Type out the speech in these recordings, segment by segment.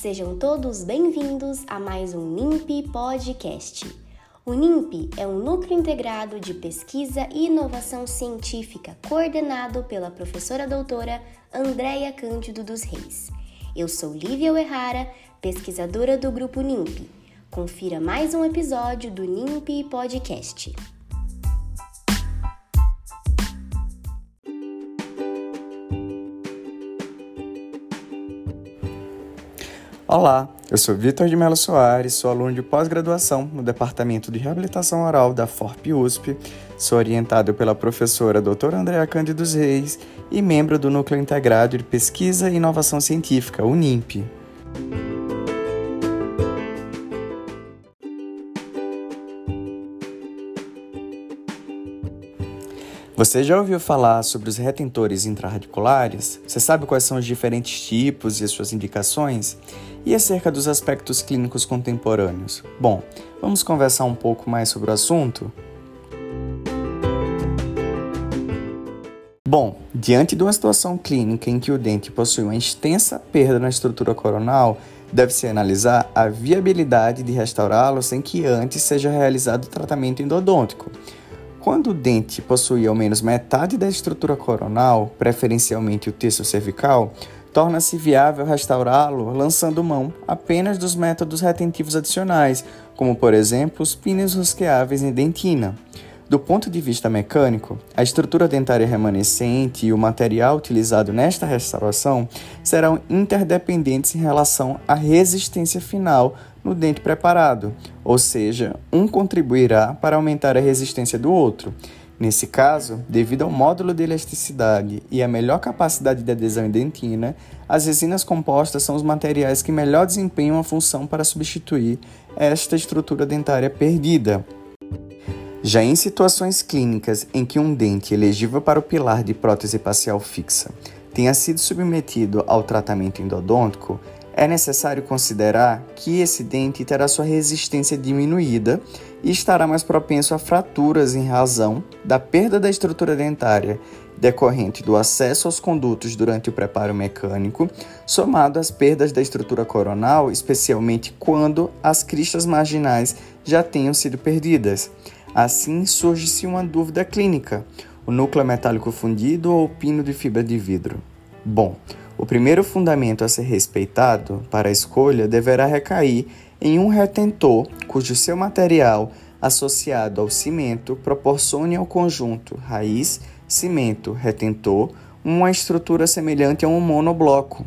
sejam todos bem-vindos a mais um NIMP Podcast. O NIMP é um núcleo integrado de pesquisa e inovação científica coordenado pela professora doutora Andréia Cândido dos Reis. Eu sou Lívia Errara, pesquisadora do grupo NIMP. Confira mais um episódio do NIMP Podcast. Olá, eu sou Vitor de Mello Soares, sou aluno de pós-graduação no Departamento de Reabilitação Oral da FORP USP, sou orientado pela professora doutora Andréa Cândido Reis e membro do Núcleo Integrado de Pesquisa e Inovação Científica, o NIMP. Você já ouviu falar sobre os retentores intrarradiculares? Você sabe quais são os diferentes tipos e as suas indicações? E acerca dos aspectos clínicos contemporâneos? Bom, vamos conversar um pouco mais sobre o assunto? Bom, diante de uma situação clínica em que o dente possui uma extensa perda na estrutura coronal, deve-se analisar a viabilidade de restaurá-lo sem que antes seja realizado o tratamento endodôntico. Quando o dente possui ao menos metade da estrutura coronal, preferencialmente o terço cervical, torna-se viável restaurá-lo lançando mão apenas dos métodos retentivos adicionais, como por exemplo os píneos rosqueáveis em dentina. Do ponto de vista mecânico, a estrutura dentária remanescente e o material utilizado nesta restauração serão interdependentes em relação à resistência final no dente preparado, ou seja, um contribuirá para aumentar a resistência do outro. Nesse caso, devido ao módulo de elasticidade e à melhor capacidade de adesão em dentina, as resinas compostas são os materiais que melhor desempenham a função para substituir esta estrutura dentária perdida. Já em situações clínicas em que um dente elegível para o pilar de prótese facial fixa tenha sido submetido ao tratamento endodôntico, é necessário considerar que esse dente terá sua resistência diminuída e estará mais propenso a fraturas em razão da perda da estrutura dentária decorrente do acesso aos condutos durante o preparo mecânico, somado às perdas da estrutura coronal, especialmente quando as cristas marginais já tenham sido perdidas. Assim surge-se uma dúvida clínica: o núcleo metálico fundido ou o pino de fibra de vidro? Bom, o primeiro fundamento a ser respeitado para a escolha deverá recair em um retentor cujo seu material associado ao cimento proporcione ao conjunto raiz, cimento, retentor uma estrutura semelhante a um monobloco.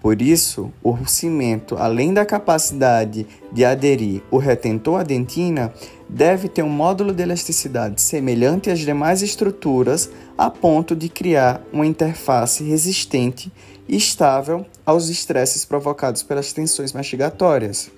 Por isso, o cimento, além da capacidade de aderir o retentor à dentina, deve ter um módulo de elasticidade semelhante às demais estruturas, a ponto de criar uma interface resistente e estável aos estresses provocados pelas tensões mastigatórias.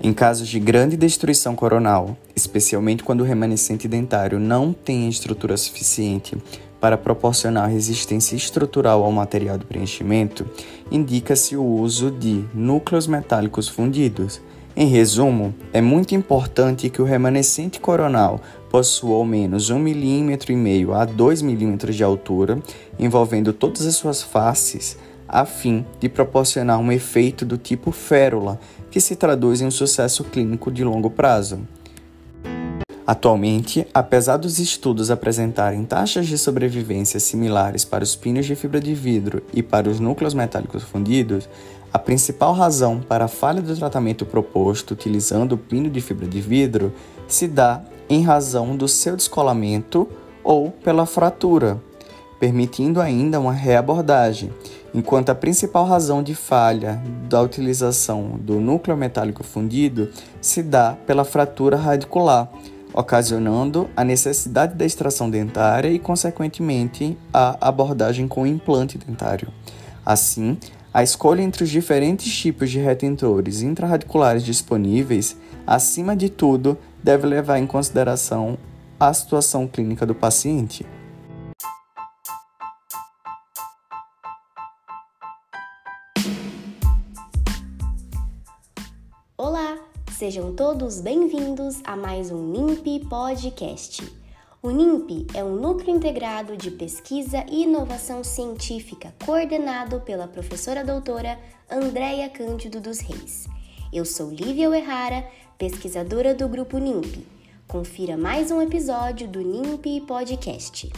Em casos de grande destruição coronal, especialmente quando o remanescente dentário não tem estrutura suficiente para proporcionar resistência estrutural ao material de preenchimento, indica-se o uso de núcleos metálicos fundidos. Em resumo, é muito importante que o remanescente coronal possua ao menos 1,5 mm a 2 mm de altura, envolvendo todas as suas faces, a fim de proporcionar um efeito do tipo férula, que se traduz em um sucesso clínico de longo prazo. Atualmente, apesar dos estudos apresentarem taxas de sobrevivência similares para os pinos de fibra de vidro e para os núcleos metálicos fundidos, a principal razão para a falha do tratamento proposto utilizando o pino de fibra de vidro se dá em razão do seu descolamento ou pela fratura, permitindo ainda uma reabordagem, enquanto a principal razão de falha da utilização do núcleo metálico fundido se dá pela fratura radicular, ocasionando a necessidade da extração dentária e, consequentemente, a abordagem com implante dentário. Assim, a escolha entre os diferentes tipos de retentores intrarradiculares disponíveis, acima de tudo, deve levar em consideração a situação clínica do paciente. Sejam todos bem-vindos a mais um NIMP Podcast. O NIMP é um núcleo integrado de pesquisa e inovação científica coordenado pela professora doutora Andréia Cândido dos Reis. Eu sou Lívia Uerrara, pesquisadora do grupo NIMP. Confira mais um episódio do NIMP Podcast.